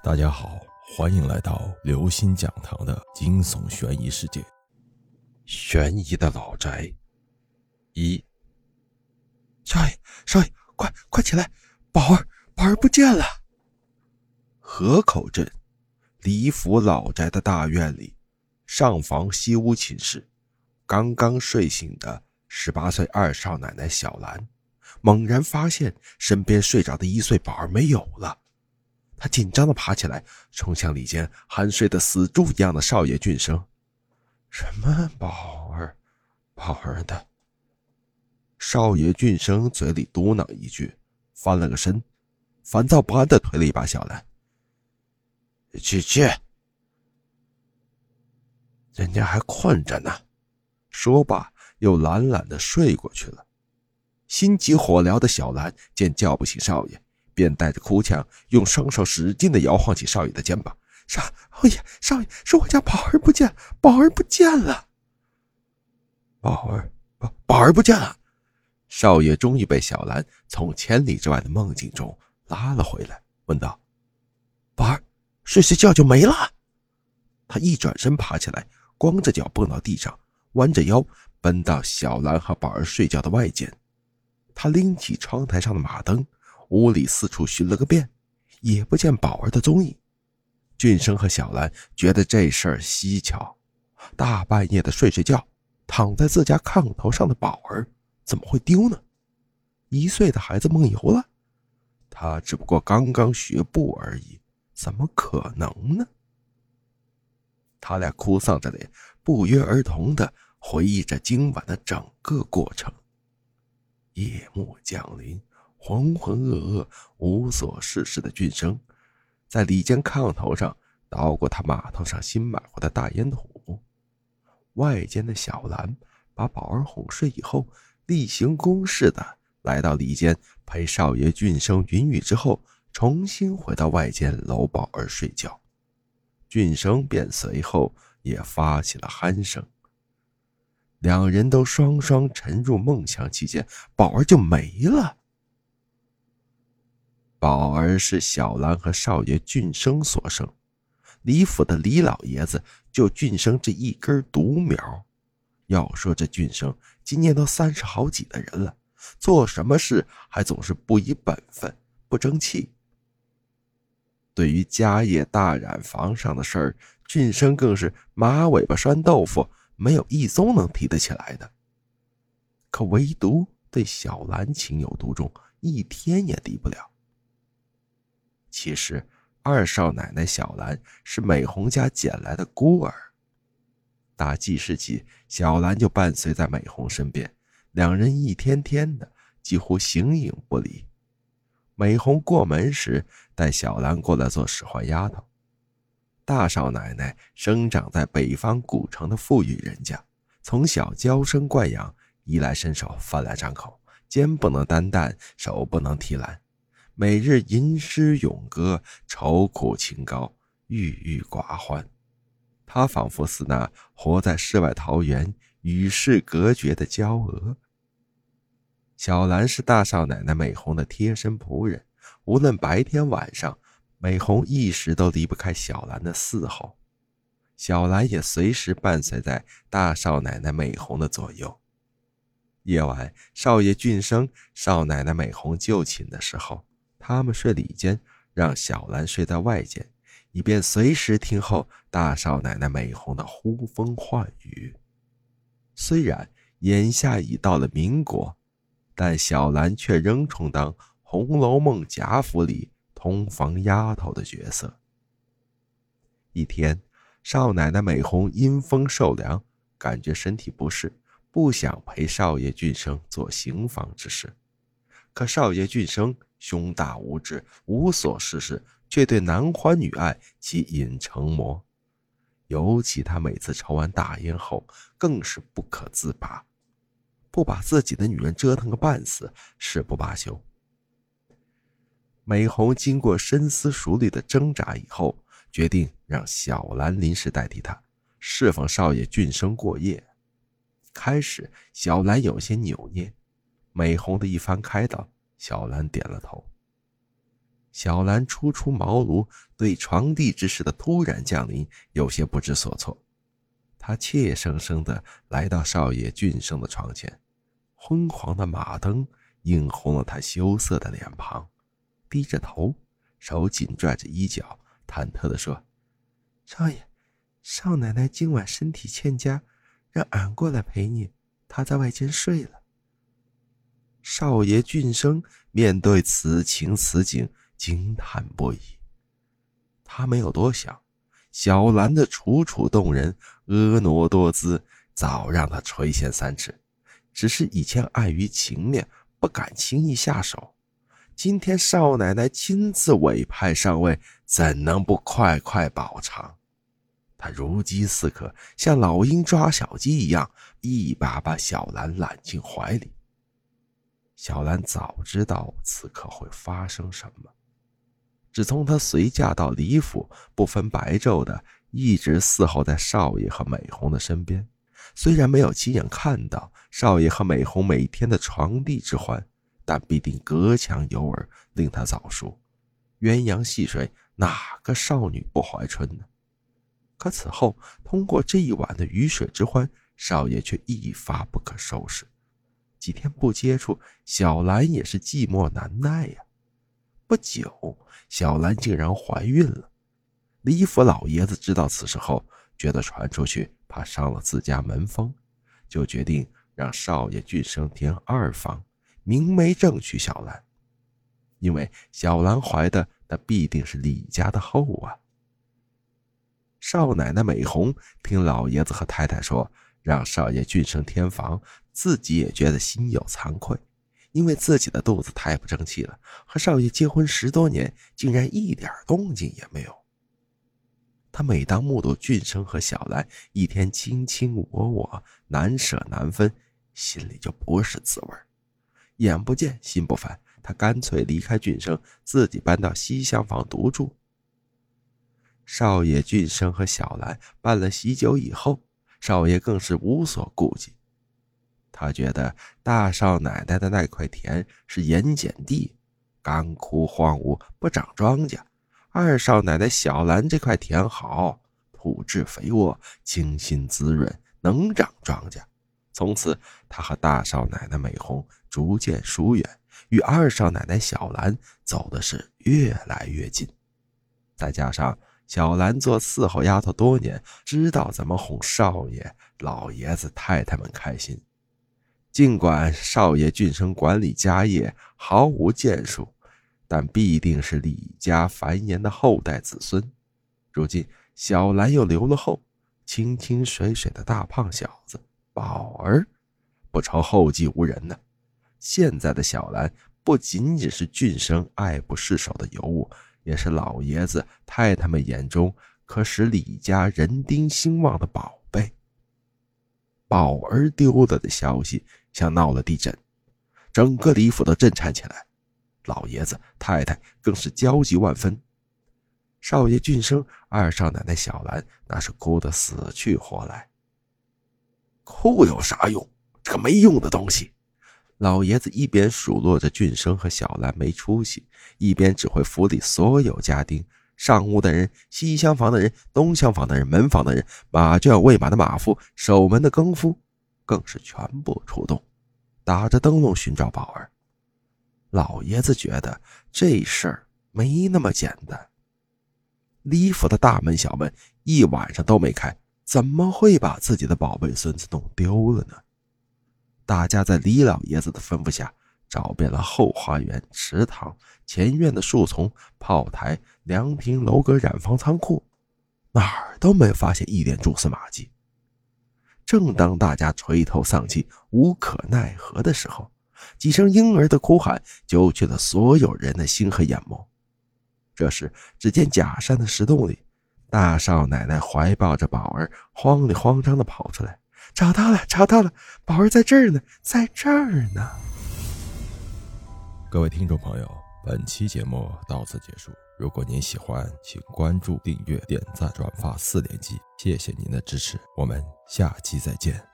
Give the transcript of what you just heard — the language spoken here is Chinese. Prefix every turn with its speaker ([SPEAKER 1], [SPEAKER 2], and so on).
[SPEAKER 1] 大家好，欢迎来到刘心讲堂的惊悚悬疑世界。
[SPEAKER 2] 悬疑的老宅一，少爷，少爷，快快起来！宝儿，宝儿不见了。河口镇李府老宅的大院里，上房西屋寝室，刚刚睡醒的十八岁二少奶奶小兰，猛然发现身边睡着的一岁宝儿没有了。他紧张的爬起来，冲向里间酣睡的死猪一样的少爷俊生。什么宝儿，宝儿的？少爷俊生嘴里嘟囔一句，翻了个身，烦躁不安的推了一把小兰。去去，人家还困着呢。说罢，又懒懒的睡过去了。心急火燎的小兰见叫不醒少爷。便带着哭腔，用双手使劲的摇晃起少爷的肩膀。少爷，少爷，是我家宝儿不见，宝儿不见了。宝儿，宝宝儿不见了。少爷终于被小兰从千里之外的梦境中拉了回来，问道：“宝儿，睡睡觉就没了？”他一转身爬起来，光着脚蹦到地上，弯着腰奔到小兰和宝儿睡觉的外间。他拎起窗台上的马灯。屋里四处寻了个遍，也不见宝儿的踪影。俊生和小兰觉得这事儿蹊跷，大半夜的睡睡觉，躺在自家炕头上的宝儿怎么会丢呢？一岁的孩子梦游了？他只不过刚刚学步而已，怎么可能呢？他俩哭丧着脸，不约而同地回忆着今晚的整个过程。夜幕降临。浑浑噩噩、无所事事的俊生，在里间炕头上捣鼓他码头上新买回的大烟土。外间的小兰把宝儿哄睡以后，例行公事的来到里间陪少爷俊生云雨之后，重新回到外间搂宝儿睡觉。俊生便随后也发起了鼾声。两人都双双沉入梦乡期间，宝儿就没了。宝儿是小兰和少爷俊生所生，李府的李老爷子就俊生这一根独苗。要说这俊生今年都三十好几的人了，做什么事还总是不依本分，不争气。对于家业大染房上的事儿，俊生更是马尾巴拴豆腐，没有一宗能提得起来的。可唯独对小兰情有独钟，一天也离不了。其实，二少奶奶小兰是美红家捡来的孤儿。打记事起，小兰就伴随在美红身边，两人一天天的几乎形影不离。美红过门时，带小兰过来做使唤丫头。大少奶奶生长在北方古城的富裕人家，从小娇生惯养，衣来伸手，饭来张口，肩不能担担，手不能提篮。每日吟诗咏歌，愁苦清高，郁郁寡欢。他仿佛似那活在世外桃源、与世隔绝的娇娥。小兰是大少奶奶美红的贴身仆人，无论白天晚上，美红一时都离不开小兰的伺候。小兰也随时伴随在大少奶奶美红的左右。夜晚，少爷俊生、少奶奶美红就寝的时候。他们睡里间，让小兰睡在外间，以便随时听候大少奶奶美红的呼风唤雨。虽然眼下已到了民国，但小兰却仍充当《红楼梦》贾府里通房丫头的角色。一天，少奶奶美红因风受凉，感觉身体不适，不想陪少爷俊生做行房之事。可少爷俊生。胸大无知，无所事事，却对男欢女爱起瘾成魔。尤其他每次抽完大烟后，更是不可自拔，不把自己的女人折腾个半死，誓不罢休。美红经过深思熟虑的挣扎以后，决定让小兰临时代替他侍奉少爷俊生过夜。开始，小兰有些扭捏，美红的一番开导。小兰点了头。小兰初出茅庐，对床地之事的突然降临有些不知所措。她怯生生地来到少爷俊生的床前，昏黄的马灯映红了他羞涩的脸庞，低着头，手紧拽着衣角，忐忑地说：“少爷，少奶奶今晚身体欠佳，让俺过来陪你。她在外间睡了。”少爷俊生面对此情此景，惊叹不已。他没有多想，小兰的楚楚动人、婀娜多姿，早让他垂涎三尺。只是以前碍于情面，不敢轻易下手。今天少奶奶亲自委派上位，怎能不快快饱尝？他如饥似渴，像老鹰抓小鸡一样，一把把小兰揽进怀里。小兰早知道此刻会发生什么。只从她随嫁到李府，不分白昼的一直伺候在少爷和美红的身边。虽然没有亲眼看到少爷和美红每天的床笫之欢，但必定隔墙有耳，令她早熟。鸳鸯戏水，哪个少女不怀春呢？可此后通过这一晚的鱼水之欢，少爷却一发不可收拾。几天不接触，小兰也是寂寞难耐呀。不久，小兰竟然怀孕了。李府老爷子知道此事后，觉得传出去怕伤了自家门风，就决定让少爷俊生填二房，明媒正娶小兰。因为小兰怀的，那必定是李家的后啊。少奶奶美红听老爷子和太太说。让少爷俊生添房，自己也觉得心有惭愧，因为自己的肚子太不争气了。和少爷结婚十多年，竟然一点动静也没有。他每当目睹俊生和小兰一天卿卿我我，难舍难分，心里就不是滋味眼不见心不烦，他干脆离开俊生，自己搬到西厢房独住。少爷俊生和小兰办了喜酒以后。少爷更是无所顾忌，他觉得大少奶奶的那块田是盐碱地，干枯荒芜，不长庄稼；二少奶奶小兰这块田好，土质肥沃，清新滋润，能长庄稼。从此，他和大少奶奶美红逐渐疏远，与二少奶奶小兰走的是越来越近。再加上……小兰做伺候丫头多年，知道怎么哄少爷、老爷子、太太们开心。尽管少爷俊生管理家业毫无建树，但必定是李家繁衍的后代子孙。如今小兰又留了后，清清水水的大胖小子宝儿，不愁后继无人呢。现在的小兰不仅仅是俊生爱不释手的尤物。也是老爷子太太们眼中可使李家人丁兴旺的宝贝。宝儿丢了的消息像闹了地震，整个李府都震颤起来，老爷子太太更是焦急万分。少爷俊生、二少奶奶小兰那是哭得死去活来。哭有啥用？这个没用的东西！老爷子一边数落着俊生和小兰没出息，一边指挥府里所有家丁、上屋的人、西厢房的人、东厢房的人、门房的人、马厩喂马的马夫、守门的更夫，更是全部出动，打着灯笼寻找宝儿。老爷子觉得这事儿没那么简单。李府的大门小门一晚上都没开，怎么会把自己的宝贝孙子弄丢了呢？大家在李老爷子的吩咐下，找遍了后花园、池塘、前院的树丛、炮台、凉亭、楼阁、染坊、仓库，哪儿都没发现一点蛛丝马迹。正当大家垂头丧气、无可奈何的时候，几声婴儿的哭喊揪去了所有人的心和眼眸。这时，只见假山的石洞里，大少奶奶怀抱着宝儿，慌里慌张地跑出来。找到了，找到了，宝贝在这儿呢，在这儿呢。
[SPEAKER 1] 各位听众朋友，本期节目到此结束。如果您喜欢，请关注、订阅、点赞、转发四连击，谢谢您的支持，我们下期再见。